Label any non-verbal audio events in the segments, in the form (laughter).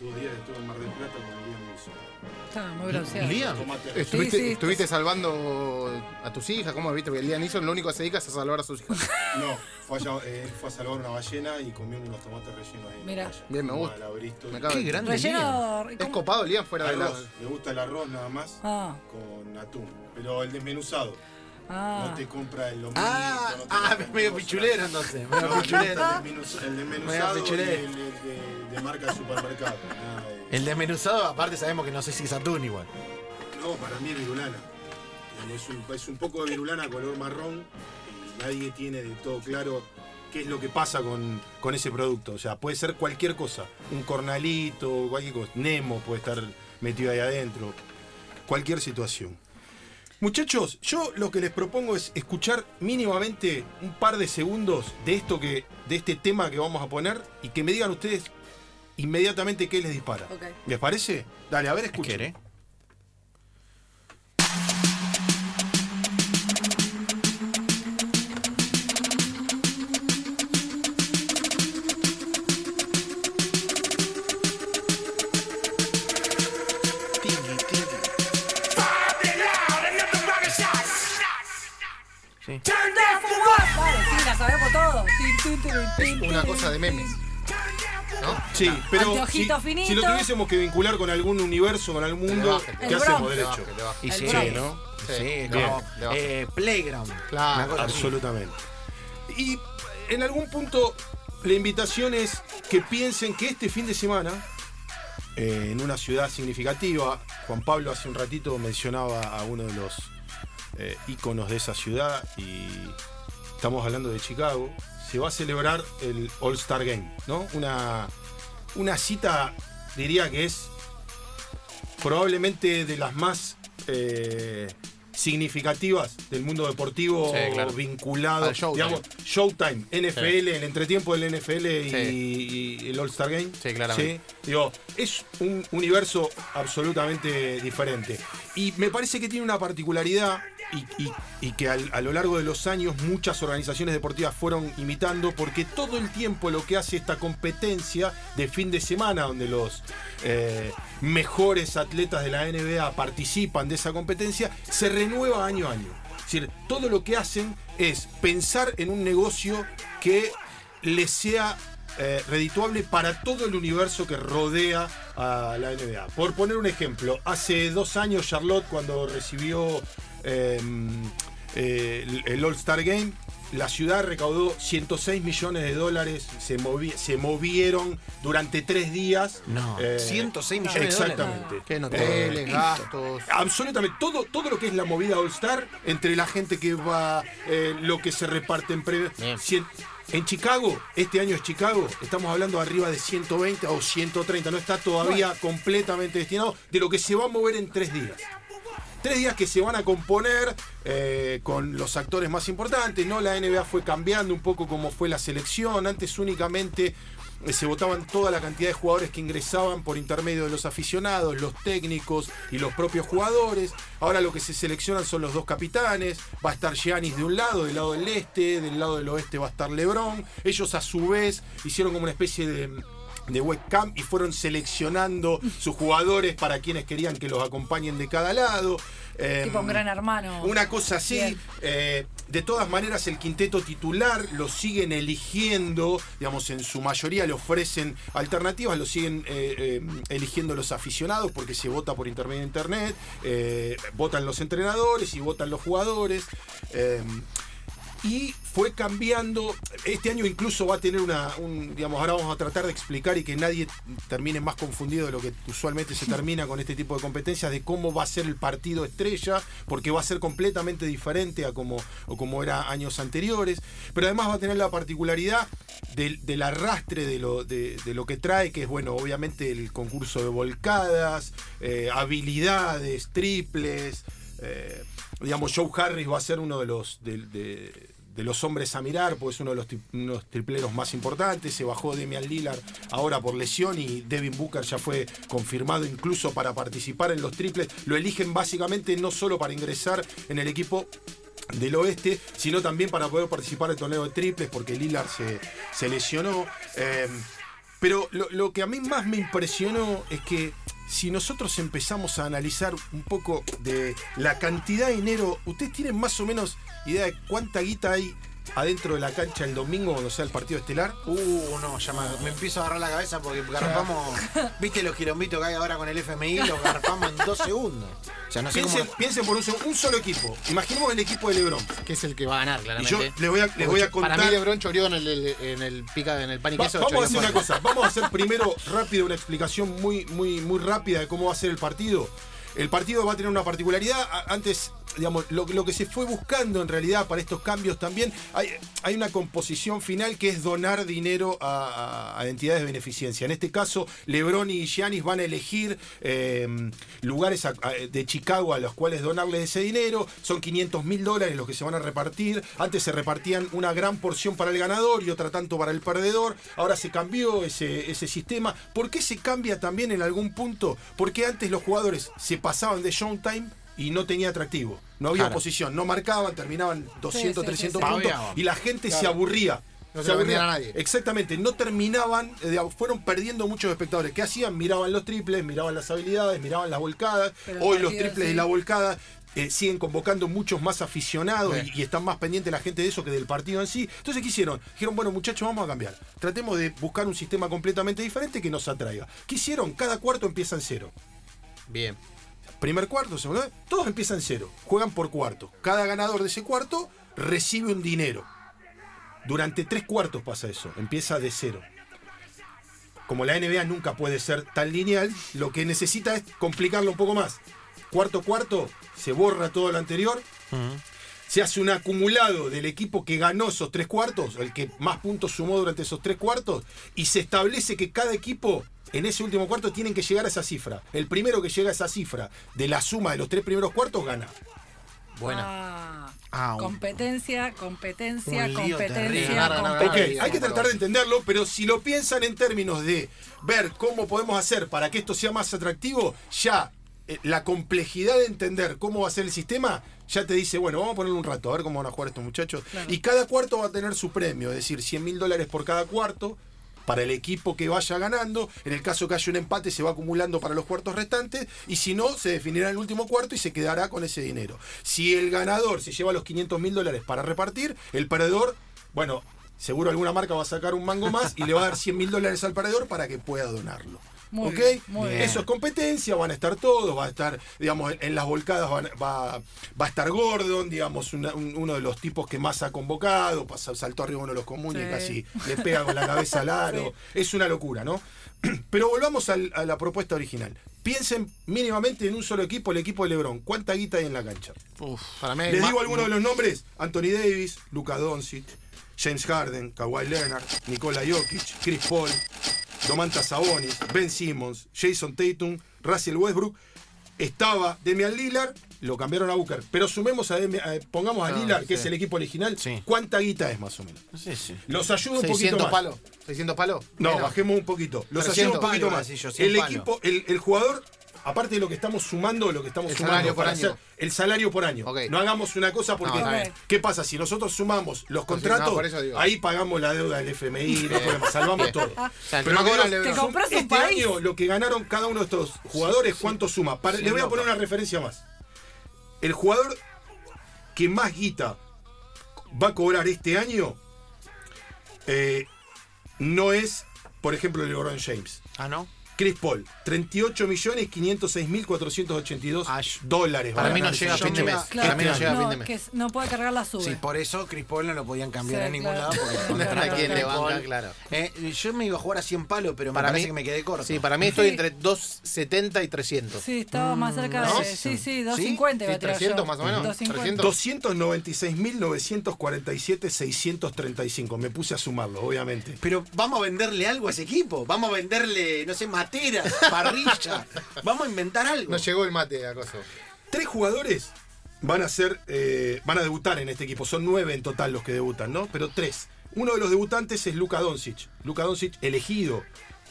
dos días estuve en Mar del Plata con Liam Neeson. Está muy bronceado. Liam, Tomate. ¿estuviste, Sí, sí. estuviste salvando a tus hijas? ¿Cómo viste? Porque Liam Neeson lo único que se dedica es a salvar a sus hijas. (laughs) No, fue eh, fue a salvar una ballena y comió unos tomates rellenos ahí. en la Mira. playa. Bien, me Como gusta. Bristol. Me Qué de- grande. Relleno. Es ¿cómo? copado Liam fuera de la... Arroz, le gusta el arroz nada más Ah, con atún. Pero el desmenuzado. ah. No te compra el lomito. Ah, no te ah, compra medio cosas. pichulero entonces. No, Medio no, pichulero. el desmenuza- el desmenuzado Medio y pichulero. el, el de, de marca de supermercado. Nada de- El desmenuzado, aparte sabemos que no sé si es atún igual. No, para mí es virulana. Es un, es un poco de virulana color marrón y nadie tiene de todo claro qué es lo que pasa con, con ese producto. O sea, puede ser cualquier cosa. Un cornalito, cualquier cosa. Nemo puede estar metido ahí adentro. Cualquier situación. Muchachos, yo lo que les propongo es escuchar mínimamente un par de segundos de esto que, de este tema que vamos a poner y que me digan ustedes inmediatamente qué les dispara. ¿Les parece? Dale, a ver, escuchen. ¿Quiere? Sí. Vale, sí, la sabemos todos. Tin, tin, tin, tin, tin, Una tin, cosa de memes. ¿No? Sí, pero si, Anteojito finito. si lo tuviésemos que vincular con algún universo, con algún mundo, baje, ¿qué el hacemos, Bronx. derecho? Y sí, Bronx. ¿no? Sí, Sí, como eh, Playground. Claro. Una cosa así. Absolutamente. Y en algún punto, la invitación es que piensen que este fin de semana, eh, en una ciudad significativa, Juan Pablo hace un ratito mencionaba a uno de los eh, íconos de esa ciudad y estamos hablando de Chicago, se va a celebrar el All Star Game, ¿no? Una, una cita, diría que es probablemente de las más eh, significativas del mundo deportivo Sí, claro. vinculado, Al Showtime. digamos, Showtime, NFL, el entretiempo del NFL y, Sí. y el All Star Game. Sí, claramente. Sí, Digo, es un universo absolutamente diferente. Y me parece que tiene una particularidad y, que a lo largo de los años muchas organizaciones deportivas fueron imitando porque todo el tiempo lo que hace esta competencia de fin de semana donde los eh, mejores atletas de la NBA participan de esa competencia se renueva año a año. Es decir, todo lo que hacen es pensar en un negocio que les sea eh, redituable para todo el universo que rodea a la NBA. Por poner un ejemplo, hace dos años Charlotte cuando recibió eh, eh, el- All-Star Game, la ciudad recaudó 106 millones de dólares, se, movi- se movieron durante tres días. No, Eh, 106 millones de dólares. Exactamente. Que en hoteles, gastos. Absolutamente, todo, todo lo que es la movida All Star, entre la gente que va, eh, lo que se reparte en premios. En Chicago, este año es Chicago, estamos hablando arriba de 120 o 130, no está todavía completamente destinado de lo que se va a mover en tres días. Tres días que se van a componer eh, con los actores más importantes, ¿no? La NBA fue cambiando un poco como fue la selección. Antes únicamente eh, se votaban toda la cantidad de jugadores que ingresaban por intermedio de los aficionados, los técnicos y los propios jugadores. Ahora lo que se seleccionan son los dos capitanes. Va a estar Giannis de un lado, del lado del este, del lado del oeste va a estar LeBron. Ellos a su vez hicieron como una especie de de webcam y fueron seleccionando sus jugadores para quienes querían que los acompañen de cada lado. Em, Tipo un gran hermano. una cosa así. Eh, de todas maneras, el quinteto titular lo siguen eligiendo, digamos, en su mayoría le ofrecen alternativas, lo siguen eh, eh, eligiendo los aficionados porque se vota por intermedio de internet, eh, votan los entrenadores y votan los jugadores. Y fue cambiando. Este año incluso va a tener una, un, digamos, ahora vamos a tratar de explicar y que nadie termine más confundido de lo que usualmente se termina con este tipo de competencias, de cómo va a ser el partido estrella, porque va a ser completamente diferente a como, o como era años anteriores, pero además va a tener la particularidad del, arrastre de lo, de, lo que trae, que es, bueno, obviamente el concurso de volcadas, eh, habilidades, triples. eh, digamos, Joe Harris va a ser uno de los, de los hombres a mirar, pues es uno de los, tripleros más importantes. Se bajó Demian Lillard ahora por lesión y Devin Booker ya fue confirmado incluso para participar en los triples. Lo eligen básicamente no solo para ingresar en el equipo del oeste, sino también para poder participar en el torneo de triples, porque Lillard se, se lesionó. Eh, Pero lo, lo que a mí más me impresionó es que si nosotros empezamos a analizar un poco de la cantidad de dinero, ¿ustedes tienen más o menos idea de cuánta guita hay adentro de la cancha el domingo cuando sea el partido estelar? Uh, no, ya me, me empiezo a agarrar la cabeza porque garpamos. (laughs) ¿Viste los quilombitos que hay ahora con el FMI? Los garpamos en dos segundos. O sea, no sé Piensen, cómo. piensen por un, solo equipo. Imaginemos el equipo de Lebron. Que es el que va a ganar, Y claramente. yo les voy a, les voy a contar. Para mí Lebron choreó en el, en el pica, en el pan y Va- queso. vamos a hacer una cosa, vamos a hacer primero rápido una explicación muy, muy, muy rápida de cómo va a ser el partido. El partido va a tener una particularidad. Antes, digamos, lo, que se fue buscando en realidad para estos cambios también, hay, hay una composición final que es donar dinero a, entidades de beneficencia. En este caso, Lebron y Giannis van a elegir eh, lugares de Chicago a los cuales donarles ese dinero. Son 500 mil dólares los que se van a repartir. Antes se repartían una gran porción para el ganador y otra tanto para el perdedor. Ahora se cambió ese, ese sistema. ¿Por qué se cambia también en algún punto? Porque antes los jugadores se pasaban de showtime y no tenía atractivo. No había Claro. oposición, no marcaban, terminaban 200, Sí, sí, 300 sí, sí. puntos y la gente se aburría. No se vendían a nadie. Exactamente, no terminaban, eh, digamos, fueron perdiendo muchos espectadores. ¿Qué hacían? Miraban los triples, miraban las habilidades, miraban las volcadas. Pero Hoy los triples sí. y la volcada eh, siguen convocando muchos más aficionados Sí. y, y están más pendientes la gente de eso que del partido en sí. Entonces, ¿qué hicieron? Dijeron, bueno, muchachos, vamos a cambiar. Tratemos de buscar un sistema completamente diferente que nos atraiga. ¿Qué hicieron? Cada cuarto empieza en cero. Bien. Primer cuarto, segundo, todos empiezan cero. Juegan por cuarto. Cada ganador de ese cuarto recibe un dinero. Durante tres cuartos pasa eso. Empieza de cero. Como la NBA nunca puede ser tan lineal, lo que necesita es complicarlo un poco más. Cuarto cuarto, se borra todo lo anterior. Se hace un acumulado del equipo que ganó esos tres cuartos, el que más puntos sumó durante esos tres cuartos, y se establece que cada equipo en ese último cuarto tienen que llegar a esa cifra. El primero que llega a esa cifra de la suma de los tres primeros cuartos gana. Buena. Ah, Ah, competencia, competencia, competencia, competencia. hay que tratar de entenderlo, pero si lo piensan en términos de ver cómo podemos hacer para que esto sea más atractivo, ya eh, la complejidad de entender cómo va a ser el sistema, ya te dice, bueno, vamos a ponerle un rato, a ver cómo van a jugar estos muchachos. Claro. Y cada cuarto va a tener su premio, es decir, 100 mil dólares por cada cuarto para el equipo que vaya ganando. En el caso que haya un empate, se va acumulando para los cuartos restantes. Y si no, se definirá el último cuarto y se quedará con ese dinero. Si el ganador se lleva los 500 mil dólares para repartir, el perdedor, bueno, seguro alguna marca va a sacar un mango más y le va a dar 100 mil dólares al perdedor para que pueda donarlo. Muy ¿Ok? bien, muy bien. Eso es competencia, van a estar todos, va a estar, digamos, en las volcadas van- va, va a estar Gordon, digamos, una- un- uno de los tipos que más ha convocado, pasa- saltó arriba uno de los comunes y Sí. casi le pega con la cabeza al aro. (laughs) Es una locura, ¿no? (clears throat) Pero volvamos al- a la propuesta original. Piensen mínimamente en un solo equipo, el equipo de Lebron. ¿Cuánta guita hay en la cancha? Uf, para mí hay Les digo algunos de los nombres: Anthony Davis, Luka Doncic, James Harden, Kawhi Leonard, Nikola Jokic, Chris Paul, Domantas Sabonis, Ben Simmons, Jason Tatum, Russell Westbrook. Estaba Demian Lillard, lo cambiaron a Booker. Pero sumemos a, Demi- a- pongamos a Ah, Lillard, que sí. es el equipo original. Sí. ¿Cuánta guita es más o menos? Sí, sí. Los ayudo un poquito 600 más. palos. 600 palos. No, Menos. bajemos un poquito. Los 300 ayudo un poquito más. así yo, 100 el equipo, el, el jugador, aparte de lo que estamos sumando, lo que estamos El sumando salario por para año. hacer el salario por año. No hagamos una cosa porque. No. ¿Qué pasa? Si nosotros sumamos los sí, contratos, no, ahí pagamos la deuda del FMI, no podemos, salvamos Bien. todo. O sea, el Pero un este país. año lo que ganaron cada uno de estos jugadores, ¿cuánto suma? Para- les voy a poner una referencia más. El jugador que más guita va a cobrar este año eh, no es, por ejemplo, LeBron James. Ah, ¿no? Chris Paul, 38 millones 506 mil 482 Ah, yo- dólares. Para mí no llega a fin de mes. Claro, Para mí no llega a fin no, de mes. que no puede cargar la sube. Sí, por eso Chris Paul no lo podían cambiar Sí, a ningún claro. lado. Porque No, no, de ¿quién Chris le banca? Claro. Eh, yo me iba a jugar a 100 palos, pero me Para parece mí- que me quedé corto. Sí, para mí estoy Sí. entre 270 y 300. Sí, estaba más cerca ¿no? de. Sí, sí, 250 iba a Sí, tirar 300 yo. más o menos, 250. 296.947, 635. Me puse a sumarlo, obviamente. Pero vamos a venderle algo a ese equipo. Vamos a venderle, no sé, parrilla. vamos a inventar algo. No llegó el mate a coso. Tres jugadores van a ser, eh, van a debutar en este equipo. Son nueve en total los que debutan, ¿no? Pero tres. Uno de los debutantes es Luka Doncic. Luka Doncic elegido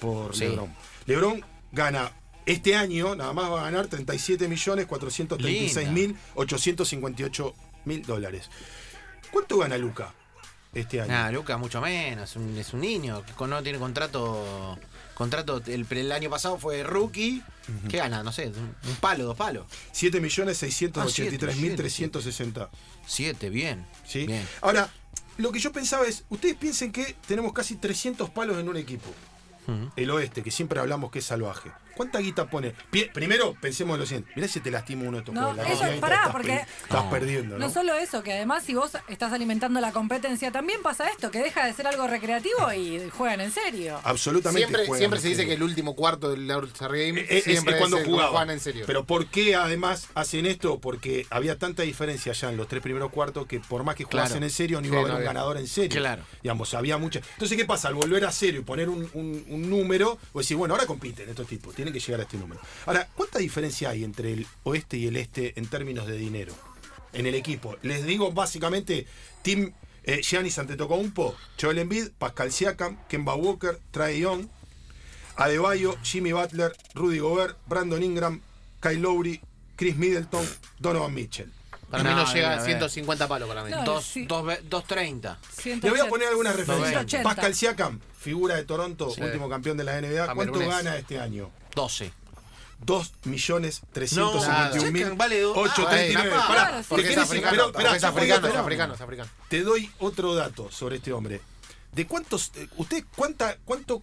por Sí. LeBron. LeBron gana este año, nada más va a ganar 37 millones 436 mil 858 mil dólares. ¿Cuánto gana Luka? este año? Ah, Luca mucho menos, es un, es un niño, que no tiene contrato. Contrato, el, el año pasado fue rookie. ¿Qué gana? No sé, un, un palo, dos palos. 7.683.360. Siete, bien. ¿sí? Bien. Ahora, lo que yo pensaba es, ustedes piensen que tenemos casi 300 palos en un equipo. El oeste, que siempre hablamos que es salvaje. ¿Cuánta guita pone? Primero, pensemos en lo siguiente. Mirá si te lastima uno de estos No, juegos. La eso, guita pará, estás porque- Estás No. perdiendo, ¿no? No solo eso, que además si vos estás alimentando la competencia, también pasa esto, que deja de ser algo recreativo y juegan en serio. Absolutamente. Siempre, juegan siempre en se dice serio. que el último cuarto del All-Star Game Es, es- siempre es cuando jugaban. juegan en serio. Pero ¿por qué además hacen esto? Porque había tanta diferencia ya en los tres primeros cuartos que por más que jugasen Claro. en serio, no Sí, iba a no haber un había. ganador en serio. Claro. Digamos, había mucha. Entonces, ¿qué pasa? Al volver a cero y poner un, un- un número, o decir, bueno, ahora compiten estos tipos, tienen que llegar a este número. Ahora, ¿cuánta diferencia hay entre el oeste y el este en términos de dinero? En el equipo. Les digo básicamente, Team eh, Giannis Antetokounmpo, Joel Embiid, Pascal Siakam, Kemba Walker, Trae Young, Adebayo, Jimmy Butler, Rudy Gobert, Brandon Ingram, Kyle Lowry, Chris Middleton, Donovan Mitchell. para mí no No, llega a a ver. 150 palos para mí. No, Dos, sí. dos, ve- dos treinta. Le voy a poner algunas referencias. 180. Pascal Siakam, figura de Toronto, Sí. último campeón de la NBA. ¿Cuánto gana este año? Doce. 2 millones No, 351 mil Siakam vale do- 839. Ah, Pará, claro, sí. ¿te Porque es africano, pero, porque esperá, es te doy africano, es otro- africano, es africano. Te doy otro dato sobre este hombre. ¿De cuántos, eh, usted cuánta, cuánto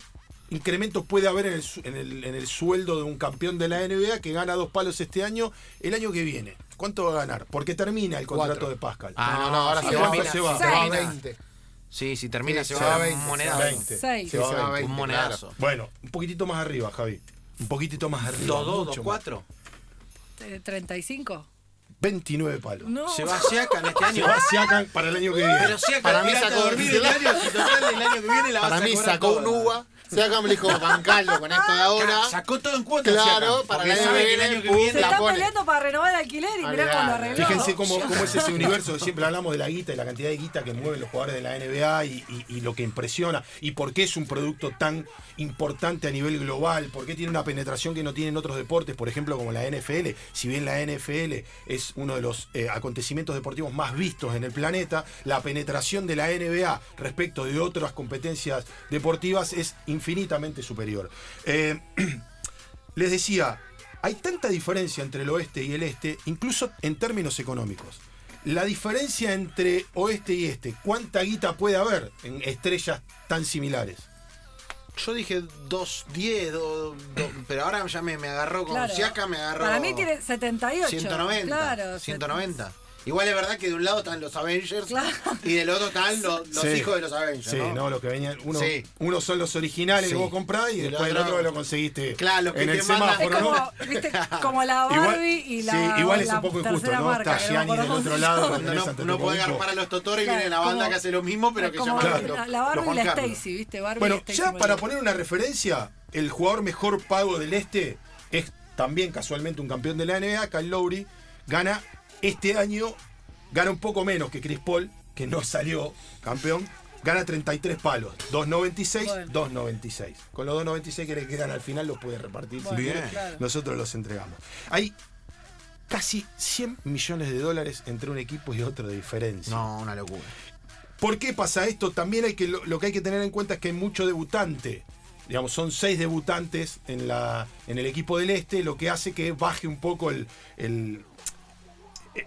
incremento puede haber en el, en, el, en el sueldo de un campeón de la NBA que gana dos palos este año, el año que viene? ¿Cuánto va a ganar? Porque termina el contrato Cuatro. de Pascal. Ah, no, no, ahora sí, se, ¿a va, se se va, se va a Seis. 20. Sí, si termina Sí, se se va a a 20, un se monedazo. va a 20. Seis. Sí, Se va se va a a 20. Un 20, monedazo. Bueno, un poquitito más arriba, Javi. Un poquitito más arriba. Dos, dos, dos, cuatro. Eh, ¿35? 29 palos. No. Se va Siakam este Se año. va Siakam para el año que viene. Pero Siakam, Para mí sacó- a dormir (laughs) el año, si total el año que viene la vas Para a mí sacó un uva. Siakam le dijo, bancalo con esto de ahora. Sacó todo en cuotas. Claro, Siakam, para año sabe que el año que pum, viene Se la está pone. peleando para renovar el alquiler y mirá lo arregló. Fíjense cómo, cómo es ese universo. Siempre hablamos de la guita y la cantidad de guita que mueven los jugadores de la NBA y, y- y lo que impresiona. Y por qué es un producto tan importante a nivel global. Por qué tiene una penetración que no tienen otros deportes, por ejemplo, como la NFL. Si bien la NFL es uno de los eh, acontecimientos deportivos más vistos en el planeta, la penetración de la NBA respecto de otras competencias deportivas es infinitamente superior. Eh, (clears throat) les decía, hay tanta diferencia entre el oeste y el este, incluso en términos económicos. La diferencia entre oeste y este, ¿cuánta guita puede haber en estrellas tan similares? Yo dije 2.10, do- do- pero ahora ya me, me agarró con Claro. Siakam, me agarró. Para mí tiene 78. 190. Claro. 190. Igual es verdad que de un lado están los Avengers Claro. y del otro están los, los Sí. hijos de los Avengers. Sí, ¿no? no, lo que venían. Uno, Sí. uno son los originales Sí. que vos comprás y, Y después el el otro otro- lo conseguiste Claro, los que en el te Es semáforo, como, ¿no? ¿viste? como la (laughs) Igual- Barbie y la. sí, igual es un poco injusto, ¿no? marca, Está Gianni del otro se lado, No, no, agarpar a los Totoro y Claro, viene la banda como- que hace lo mismo, pero que como llama Claro. la, los Barbie y la. Stacy, ¿viste? Bueno, ya para poner una referencia, el jugador mejor pago del este es también casualmente un campeón de la NBA, Kyle Lowry, gana este año, gana un poco menos que Chris Paul, que no salió campeón, gana 33 palos, 2.96, Bueno. 2.96. Con los 2.96 que le quedan al final los puede repartir Bueno, claro. nosotros los entregamos. Hay casi 100 millones de dólares entre un equipo y otro de diferencia. No, una locura. ¿Por qué pasa esto? También hay que lo, lo que hay que tener en cuenta es que hay mucho debutante. Digamos, son seis debutantes en, la, en el equipo del este, lo que hace que baje un poco el, el,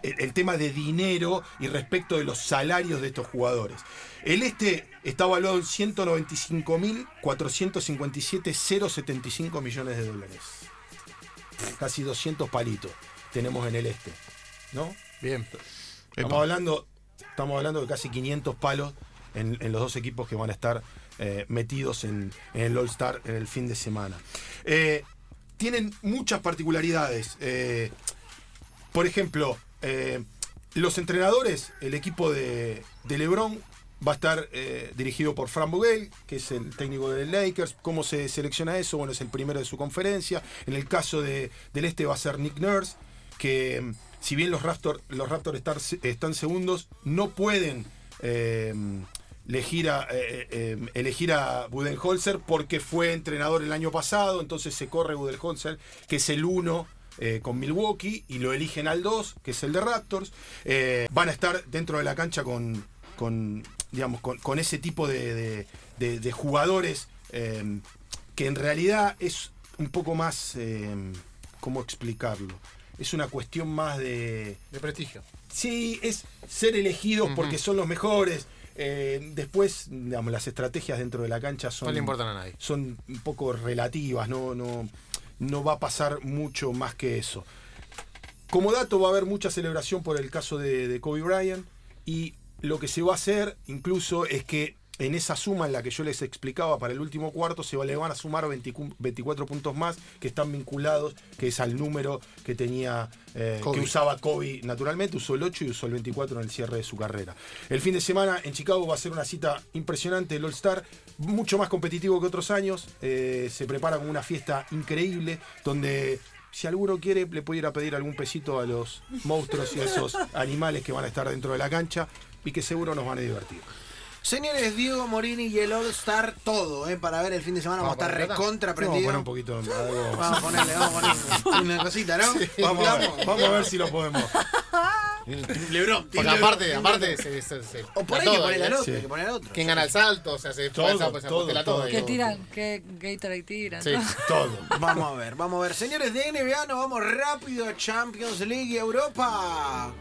el- el tema de dinero y respecto de los salarios de estos jugadores. El este está valuado en 195.457.075 millones de dólares. Casi 200 palitos tenemos en el este. ¿No? Bien. Estamos hablando, estamos hablando de casi 500 palos en, en los dos equipos que van a estar eh, metidos en, en el All Star en el fin de semana. Eh, tienen muchas particularidades. eh, por ejemplo, eh, los entrenadores, el equipo de, LeBron va a estar eh, dirigido por Fran Vogel, que es el técnico de Lakers. ¿Cómo se selecciona eso? Bueno, es el primero de su conferencia. En el caso de, del este va a ser Nick Nurse, que mm, si bien los Raptors, los están segundos, no pueden eh, elegir, a, eh, elegir a Budenholzer porque fue entrenador el año pasado, entonces se corre Budenholzer, que es el uno eh, con Milwaukee, y lo eligen al 2, que es el de Raptors. Eh, van a estar dentro de la cancha con, con digamos, con, con ese tipo de, de- de- de jugadores eh, que en realidad es un poco más, ¿cómo explicarlo? Es una cuestión más de... De prestigio. Sí, es ser elegidos porque son los mejores. Eh, después, digamos, las estrategias dentro de la cancha son, No le importan a nadie. son un poco relativas, no, no, no va a pasar mucho más que eso. Como dato, va a haber mucha celebración por el caso de, Kobe Bryant y lo que se va a hacer incluso es que en esa suma en la que yo les explicaba para el último cuarto se le van a sumar 20 24 puntos más que están vinculados, que es al número que tenía, eh, que usaba Kobe naturalmente, usó el 8 y usó el 24 en el cierre de su carrera. El fin de semana en Chicago va a ser una cita impresionante, el All Star, mucho más competitivo que otros años, eh, se prepara como una fiesta increíble donde si alguno quiere, le puede ir a pedir algún pesito a los monstruos y a esos (laughs) animales que van a estar dentro de la cancha y que seguro nos van a divertir. Señores, Diego Morini y el All Star, todo, ¿eh? Para ver el fin de semana. Vamos, a estar recontra Vamos a prendidos. poner un poquito algo- Vamos a ponerle, vamos a ponerle (laughs) una cosita, ¿no? Vamos a, ver, vamos a ver si lo podemos. (laughs) Lebrón, Porque aparte, aparte se, se, se- O por ahí todo, que poner al otro, Sí. hay que poner al otro. ¿Quién gana el salto? O sea, se Todo, esa todo, todo. todo. ¿Qué digo. tiran? ¿Qué Gatorade tiran? Sí. Todo. (laughs) Vamos a ver, vamos a ver. Señores de NBA, nos vamos rápido a Champions League Europa.